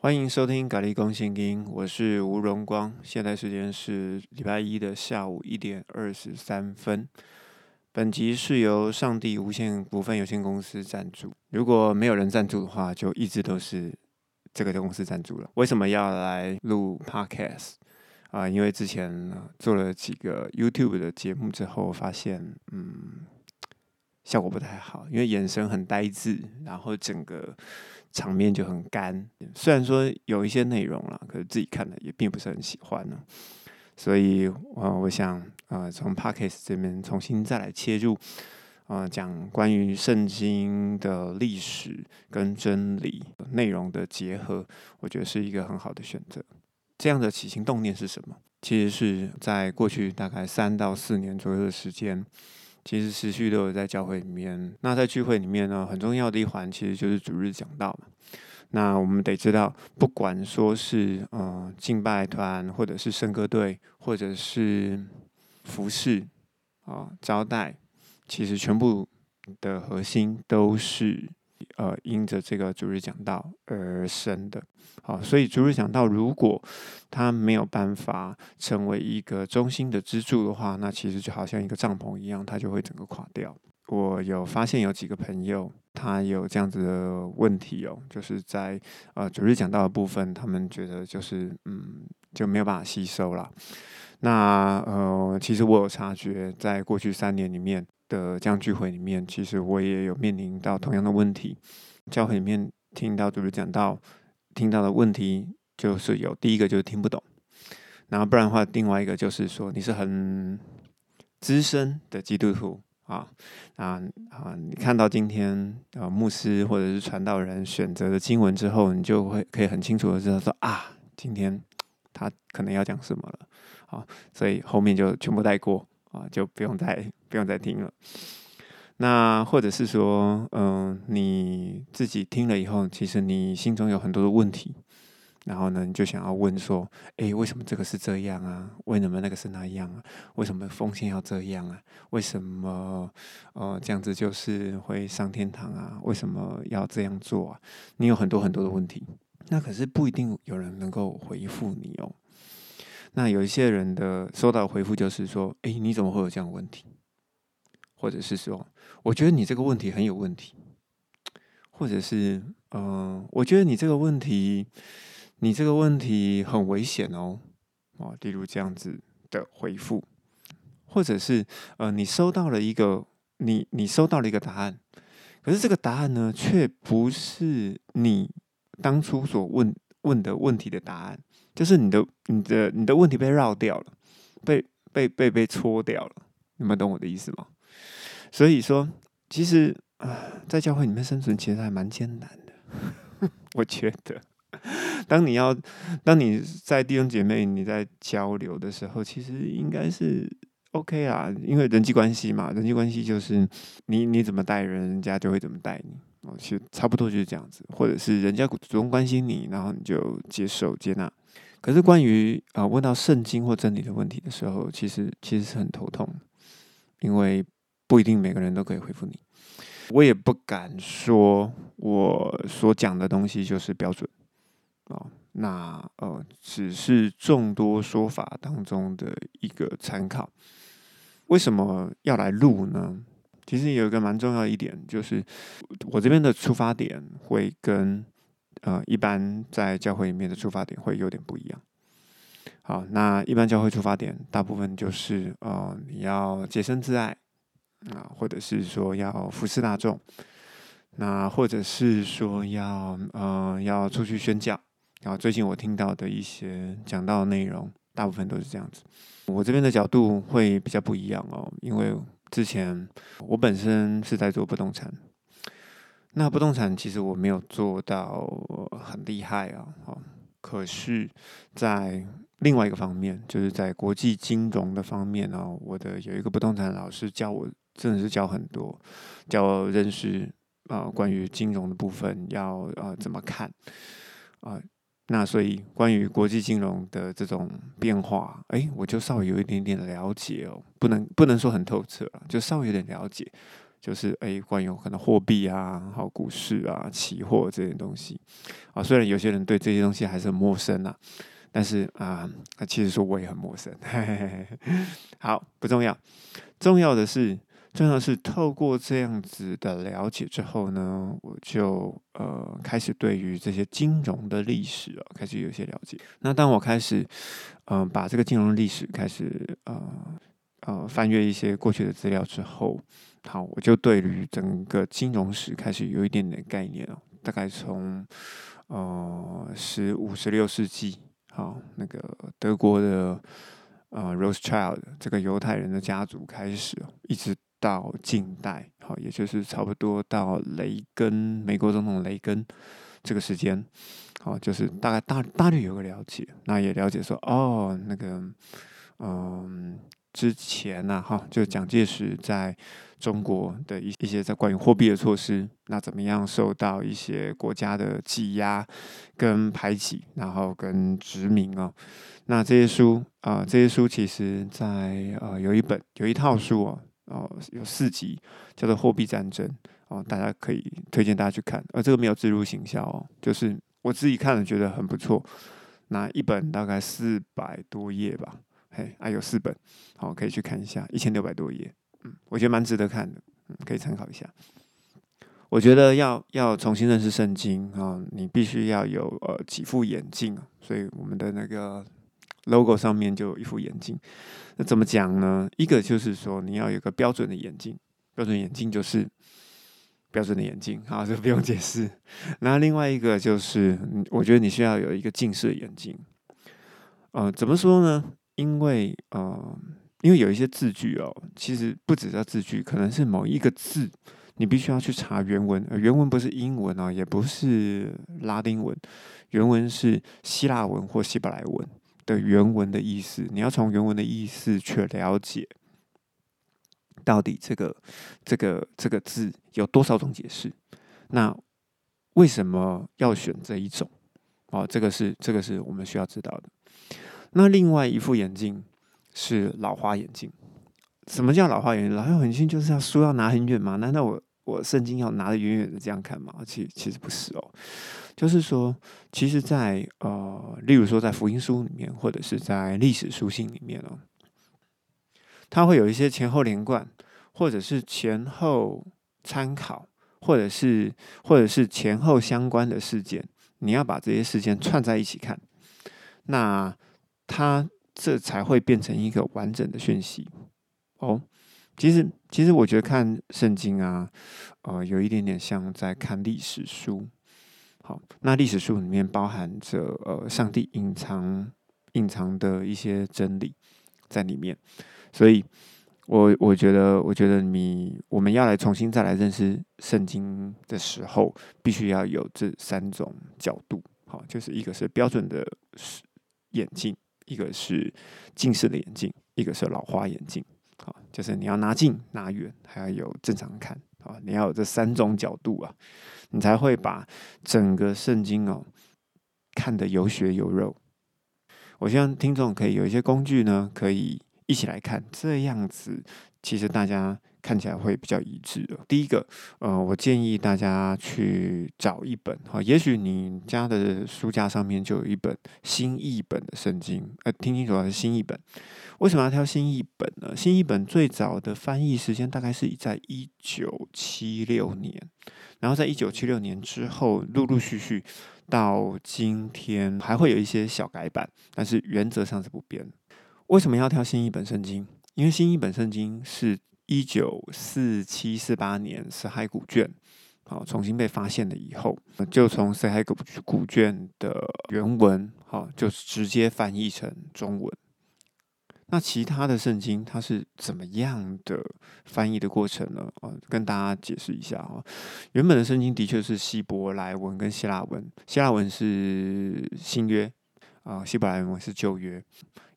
欢迎收听《咖喱公信音》，我是吴荣光。现在时间是礼拜一的下午一点二十三分。本集是由上帝无限股份有限公司赞助。如果没有人赞助的话，就一直都是这个公司赞助了。为什么要来录 Podcast 啊？因为之前做了几个 YouTube 的节目之后，发现嗯效果不太好，因为眼神很呆滞，然后整个。场面就很干，虽然说有一些内容了，可是自己看的也并不是很喜欢呢。所以，呃，我想，呃，从 p a c k e s 这边重新再来切入，呃，讲关于圣经的历史跟真理内容的结合，我觉得是一个很好的选择。这样的起心动念是什么？其实是在过去大概三到四年左右的时间。其实持续都有在教会里面。那在聚会里面呢，很重要的一环其实就是主日讲道嘛。那我们得知道，不管说是呃敬拜团，或者是圣歌队，或者是服饰啊招待，其实全部的核心都是。呃，因着这个主日讲道而生的，好，所以主日讲道如果它没有办法成为一个中心的支柱的话，那其实就好像一个帐篷一样，它就会整个垮掉。我有发现有几个朋友，他有这样子的问题哦，就是在呃主日讲道的部分，他们觉得就是嗯就没有办法吸收了。那呃，其实我有察觉，在过去三年里面。的这样聚会里面，其实我也有面临到同样的问题。教会里面听到主持讲到，听到的问题就是有第一个就是听不懂，然后不然的话，另外一个就是说你是很资深的基督徒啊啊啊！你看到今天啊牧师或者是传道人选择的经文之后，你就会可以很清楚的知道说啊，今天他可能要讲什么了啊，所以后面就全部带过。啊，就不用再不用再听了。那或者是说，嗯，你自己听了以后，其实你心中有很多的问题，然后呢，你就想要问说，诶，为什么这个是这样啊？为什么那个是那样啊？为什么奉献要这样啊？为什么呃这样子就是会上天堂啊？为什么要这样做啊？你有很多很多的问题，那可是不一定有人能够回复你哦。那有一些人的收到回复就是说：“哎，你怎么会有这样的问题？”或者是说：“我觉得你这个问题很有问题。”或者是：“嗯，我觉得你这个问题，你这个问题很危险哦。”哦，例如这样子的回复，或者是呃，你收到了一个你你收到了一个答案，可是这个答案呢，却不是你当初所问问的问题的答案。就是你的、你的、你的问题被绕掉了，被、被、被、被搓掉了，你们懂我的意思吗？所以说，其实啊，在教会里面生存其实还蛮艰难的。我觉得，当你要、当你在弟兄姐妹你在交流的时候，其实应该是 OK 啊，因为人际关系嘛，人际关系就是你你怎么待人，人家就会怎么待你。哦，其实差不多就是这样子，或者是人家主动关心你，然后你就接受接纳。可是关于啊问到圣经或真理的问题的时候，其实其实是很头痛，因为不一定每个人都可以回复你。我也不敢说我所讲的东西就是标准啊，那呃只是众多说法当中的一个参考。为什么要来录呢？其实有一个蛮重要的一点，就是我这边的出发点会跟。呃，一般在教会里面的出发点会有点不一样。好，那一般教会出发点大部分就是呃，你要洁身自爱啊，或者是说要服侍大众，那或者是说要呃要出去宣教。然后最近我听到的一些讲到的内容，大部分都是这样子。我这边的角度会比较不一样哦，因为之前我本身是在做不动产。那不动产其实我没有做到很厉害啊，好，可是，在另外一个方面，就是在国际金融的方面呢，我的有一个不动产老师教我，真的是教很多，教认识啊，关于金融的部分要呃怎么看啊，那所以关于国际金融的这种变化，哎，我就稍微有一点点了解哦，不能不能说很透彻就稍微有点了解。就是诶，关于可能货币啊、好股市啊、期货这些东西啊。虽然有些人对这些东西还是很陌生啊，但是啊，其实说我也很陌生。嘿嘿嘿好，不重要，重要的是。真的是透过这样子的了解之后呢，我就呃开始对于这些金融的历史啊开始有些了解。那当我开始嗯把这个金融历史开始呃呃翻阅一些过去的资料之后，好，我就对于整个金融史开始有一点点概念了。大概从呃十五十六世纪，好，那个德国的呃，Rosechild 这个犹太人的家族开始，一直。到近代，好，也就是差不多到雷根，美国总统雷根这个时间，好，就是大概大大略有个了解，那也了解说，哦，那个，嗯，之前呢，哈，就蒋介石在中国的一一些在关于货币的措施，那怎么样受到一些国家的挤压跟排挤，然后跟殖民啊，那这些书啊，这些书其实在呃有一本有一套书哦。哦，有四集叫做《货币战争》哦，大家可以推荐大家去看。而这个没有自入行销哦，就是我自己看了觉得很不错。那一本大概四百多页吧，嘿，啊有四本，好，可以去看一下，一千六百多页，嗯，我觉得蛮值得看的，嗯，可以参考一下。我觉得要要重新认识圣经啊，你必须要有呃几副眼镜，所以我们的那个。logo 上面就有一副眼镜，那怎么讲呢？一个就是说你要有个标准的眼镜，标准眼镜就是标准的眼镜，好，这不用解释。那另外一个就是，我觉得你需要有一个近视眼镜。呃，怎么说呢？因为呃，因为有一些字句哦，其实不只是字句，可能是某一个字，你必须要去查原文。原文不是英文啊，也不是拉丁文，原文是希腊文或希伯来文。的原文的意思，你要从原文的意思去了解，到底这个这个这个字有多少种解释？那为什么要选这一种？哦，这个是这个是我们需要知道的。那另外一副眼镜是老花眼镜。什么叫老花眼镜？老花眼镜就是要书要拿很远吗？难道我我圣经要拿得远远的这样看吗？其其实不是哦。就是说，其实，在呃，例如说，在福音书里面，或者是在历史书信里面哦，它会有一些前后连贯，或者是前后参考，或者是或者是前后相关的事件，你要把这些事件串在一起看，那它这才会变成一个完整的讯息哦。其实，其实我觉得看圣经啊，呃，有一点点像在看历史书。好，那历史书里面包含着呃，上帝隐藏隐藏的一些真理在里面，所以我我觉得，我觉得你我们要来重新再来认识圣经的时候，必须要有这三种角度。好，就是一个是标准的眼镜，一个是近视的眼镜，一个是老花眼镜。好，就是你要拿近拿远，还要有正常看。啊，你要有这三种角度啊。你才会把整个圣经哦看得有血有肉。我希望听众可以有一些工具呢，可以一起来看，这样子其实大家看起来会比较一致的。第一个，呃，我建议大家去找一本哈，也许你家的书架上面就有一本新译本的圣经，呃，听清楚了是新译本。为什么要挑新译本呢？新译本最早的翻译时间大概是在一九七六年。然后在一九七六年之后，陆陆续续到今天还会有一些小改版，但是原则上是不变。为什么要挑新译本圣经？因为新译本圣经是一九四七四八年死海古卷，好重新被发现了以后，就从死海古古卷的原文，好就直接翻译成中文。那其他的圣经它是怎么样的翻译的过程呢？啊，跟大家解释一下啊。原本的圣经的确是希伯来文跟希腊文，希腊文是新约啊，希伯来文是旧约。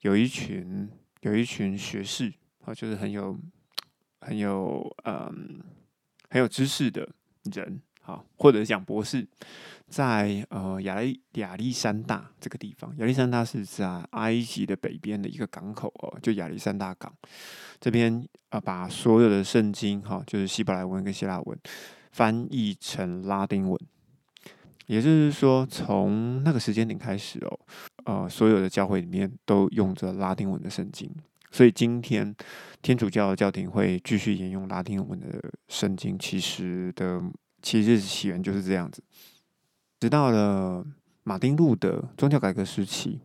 有一群有一群学士啊，就是很有很有嗯很有知识的人，好，或者讲博士，在呃亚历亚历山大这个地方，亚历山大是在埃及的北边的一个港口哦，就亚历山大港。这边啊，把所有的圣经哈，就是希伯来文跟希腊文翻译成拉丁文。也就是说，从那个时间点开始哦，呃，所有的教会里面都用着拉丁文的圣经，所以今天天主教的教廷会继续沿用拉丁文的圣经，其实的其实起源就是这样子。直到了马丁路德宗教改革时期，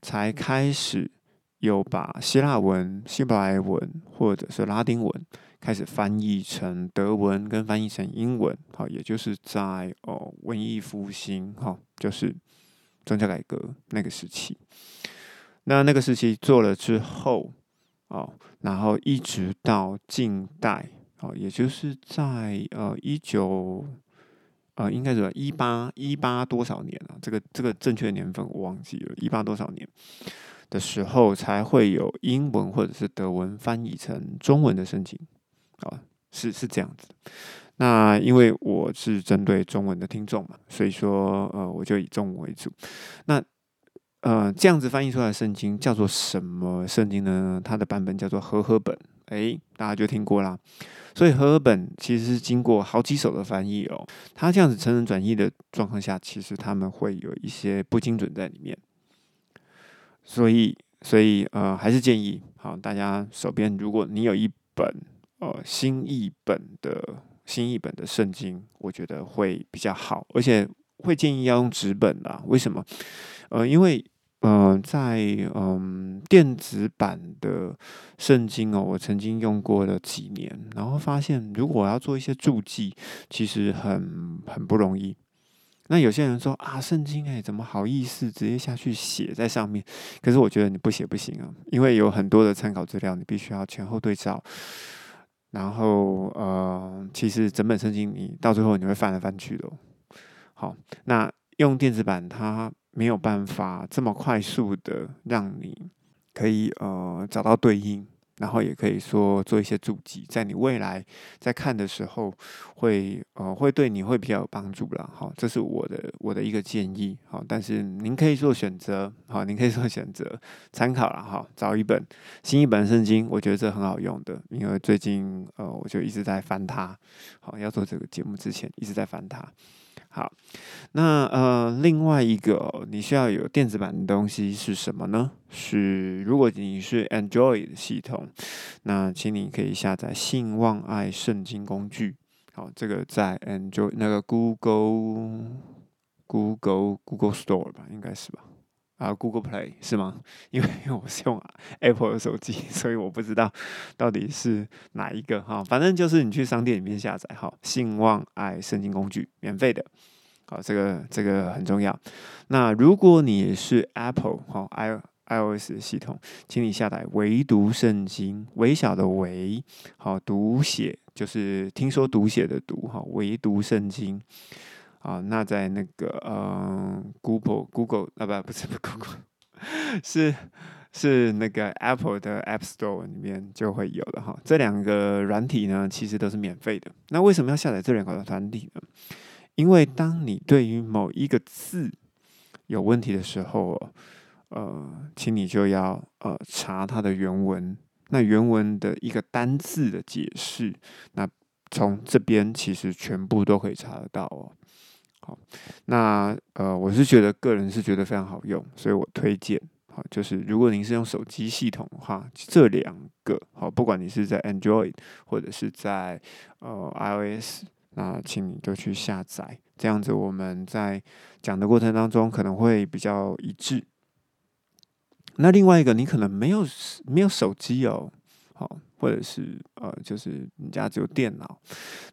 才开始有把希腊文、希伯来文或者是拉丁文。开始翻译成德文跟翻译成英文，好，也就是在哦文艺复兴，哈，就是宗教改革那个时期。那那个时期做了之后，哦，然后一直到近代，哦，也就是在呃一九，呃，应该是一八一八多少年啊？这个这个正确的年份我忘记了，一八多少年的时候才会有英文或者是德文翻译成中文的申请。啊，是是这样子。那因为我是针对中文的听众嘛，所以说呃，我就以中文为主。那呃，这样子翻译出来的圣经叫做什么圣经呢？它的版本叫做和合本。诶，大家就听过啦。所以和合本其实是经过好几手的翻译哦。它这样子成人转译的状况下，其实他们会有一些不精准在里面。所以，所以呃，还是建议好大家手边，如果你有一本。呃，新译本的新译本的圣经，我觉得会比较好，而且会建议要用纸本啦。为什么？呃，因为呃，在嗯电子版的圣经哦，我曾经用过了几年，然后发现如果我要做一些注记，其实很很不容易。那有些人说啊，圣经哎，怎么好意思直接下去写在上面？可是我觉得你不写不行啊，因为有很多的参考资料，你必须要前后对照。然后，呃，其实整本圣经你到最后你会翻来翻去的。好，那用电子版它没有办法这么快速的让你可以呃找到对应。然后也可以说做一些注记，在你未来在看的时候，会呃会对你会比较有帮助了。好，这是我的我的一个建议。好，但是您可以做选择，好，您可以做选择参考了哈。找一本新一本圣经，我觉得这很好用的，因为最近呃我就一直在翻它。好，要做这个节目之前一直在翻它。好，那呃，另外一个你需要有电子版的东西是什么呢？是如果你是 Android 系统，那请你可以下载信望爱圣经工具。好，这个在 Android 那个 Google Google Google Store 吧，应该是吧？啊，Google Play 是吗？因为我是用 Apple 的手机，所以我不知道到底是哪一个哈。反正就是你去商店里面下载，好，信望爱圣经工具，免费的。好，这个这个很重要。那如果你是 Apple 哈 i iOS 系统，请你下载唯读圣经，微小的唯，好读写就是听说读写的读哈，唯读圣经。啊，那在那个呃，Google Google 啊不 不是不 Google，是是那个 Apple 的 App Store 里面就会有的哈。这两个软体呢，其实都是免费的。那为什么要下载这两个软体呢？因为当你对于某一个字有问题的时候，呃，请你就要呃查它的原文。那原文的一个单字的解释，那从这边其实全部都可以查得到哦。好，那呃，我是觉得个人是觉得非常好用，所以我推荐。好，就是如果您是用手机系统的话，这两个好，不管你是在 Android 或者是在呃 iOS，那请你就去下载，这样子我们在讲的过程当中可能会比较一致。那另外一个，你可能没有没有手机哦，好。或者是呃，就是你家只有电脑，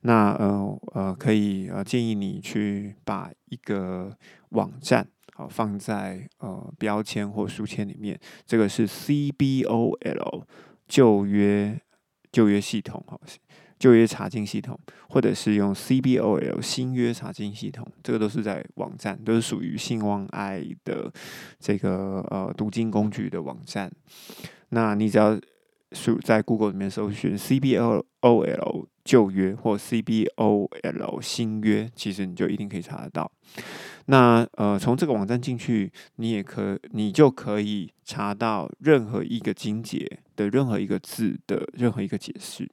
那呃呃，可以呃建议你去把一个网站好放在呃标签或书签里面，这个是 CBOL 旧约旧约系统哈，旧约查经系统，或者是用 CBOL 新约查经系统，这个都是在网站，都是属于信望爱的这个呃读经工具的网站，那你只要。数在 Google 里面搜寻 CBLOL 旧约或 CBOL 新约，其实你就一定可以查得到。那呃，从这个网站进去，你也可你就可以查到任何一个经节的任何一个字的任何一个解释。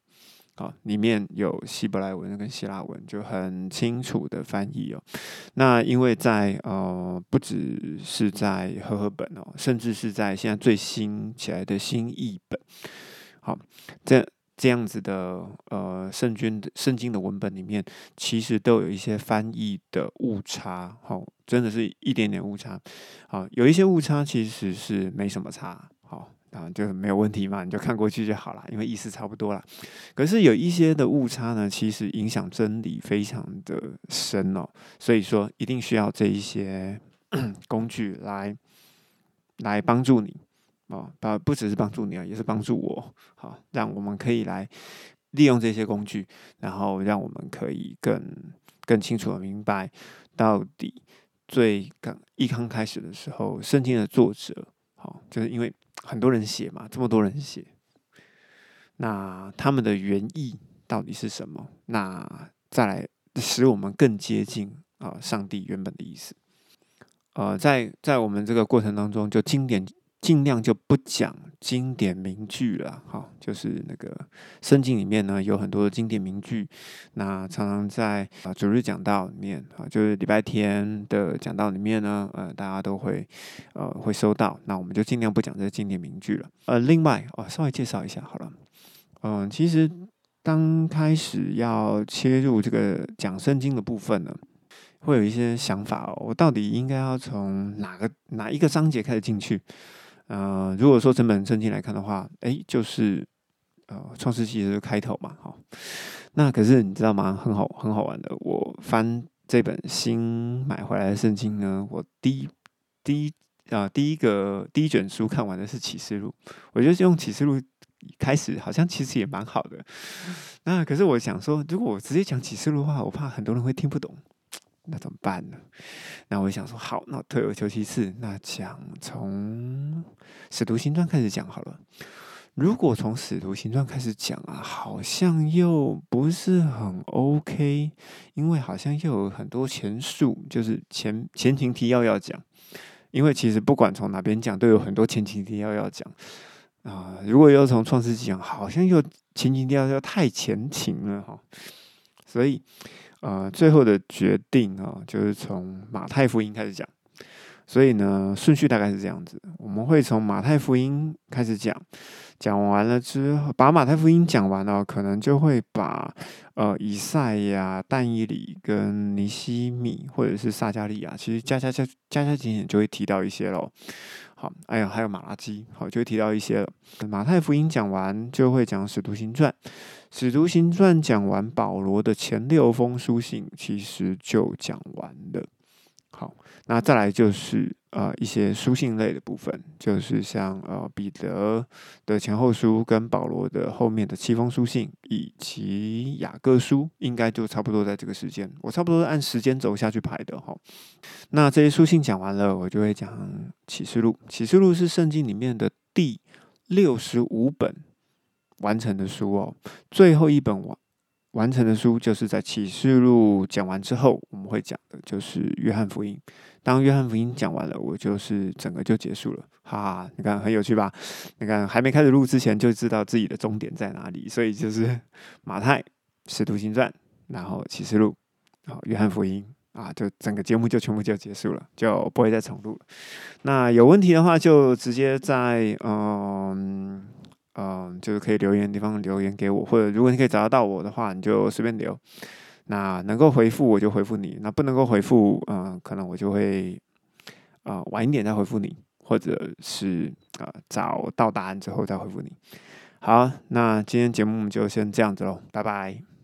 好，里面有希伯来文跟希腊文，就很清楚的翻译哦。那因为在呃，不只是在和合本哦，甚至是在现在最新起来的新译本，好，这这样子的呃圣经圣经的文本里面，其实都有一些翻译的误差，好，真的是一点点误差。好，有一些误差其实是没什么差，好。啊，就是没有问题嘛，你就看过去就好了，因为意思差不多了。可是有一些的误差呢，其实影响真理非常的深哦，所以说一定需要这一些 工具来来帮助你哦，不不只是帮助你啊，也是帮助我，好，让我们可以来利用这些工具，然后让我们可以更更清楚的明白到底最刚一刚开始的时候，圣经的作者，好，就是因为。很多人写嘛，这么多人写，那他们的原意到底是什么？那再来使我们更接近啊，上帝原本的意思。呃，在在我们这个过程当中，就经典。尽量就不讲经典名句了，哈，就是那个圣经里面呢有很多的经典名句，那常常在啊主日讲道里面啊，就是礼拜天的讲道里面呢，呃，大家都会呃会收到，那我们就尽量不讲这些经典名句了。呃，另外哦，稍微介绍一下好了，嗯，其实刚开始要切入这个讲圣经的部分呢，会有一些想法哦，我到底应该要从哪个哪一个章节开始进去？呃，如果说整本圣经来看的话，哎，就是呃创世纪的开头嘛，好。那可是你知道吗？很好，很好玩的。我翻这本新买回来的圣经呢，我第一第一啊第一个第一卷书看完的是启示录，我觉得用启示录开始，好像其实也蛮好的。那可是我想说，如果我直接讲启示录的话，我怕很多人会听不懂。那怎么办呢？那我想说，好，那退而求其次，那讲从使徒行传开始讲好了。如果从使徒行传开始讲啊，好像又不是很 OK，因为好像又有很多前述，就是前前情提要要讲。因为其实不管从哪边讲，都有很多前情提要要讲啊。如果要从创世纪讲，好像又前情提要要太前情了哈，所以。呃，最后的决定啊，就是从马太福音开始讲，所以呢，顺序大概是这样子。我们会从马太福音开始讲，讲完了之后，把马太福音讲完了，可能就会把呃以赛亚、但以里跟尼西米或者是撒加利亚，其实加加加加加减减就会提到一些喽。好，哎呀，还有马拉基，好，就提到一些了。马太福音讲完，就会讲使徒行传。使徒行传讲完，保罗的前六封书信其实就讲完了。好，那再来就是呃一些书信类的部分，就是像呃彼得的前后书跟保罗的后面的七封书信，以及雅各书，应该就差不多在这个时间。我差不多按时间轴下去排的哈。那这些书信讲完了，我就会讲启示录。启示录是圣经里面的第六十五本。完成的书哦，最后一本完完成的书就是在启示录讲完之后，我们会讲的就是约翰福音。当约翰福音讲完了，我就是整个就结束了。哈哈，你看很有趣吧？你看还没开始录之前就知道自己的终点在哪里，所以就是马太、使徒行传，然后启示录，然后约翰福音啊，就整个节目就全部就结束了，就不会再重录了。那有问题的话，就直接在嗯。嗯，就是可以留言的地方留言给我，或者如果你可以找得到我的话，你就随便留。那能够回复我就回复你，那不能够回复，嗯，可能我就会啊晚一点再回复你，或者是啊找到答案之后再回复你。好，那今天节目就先这样子喽，拜拜。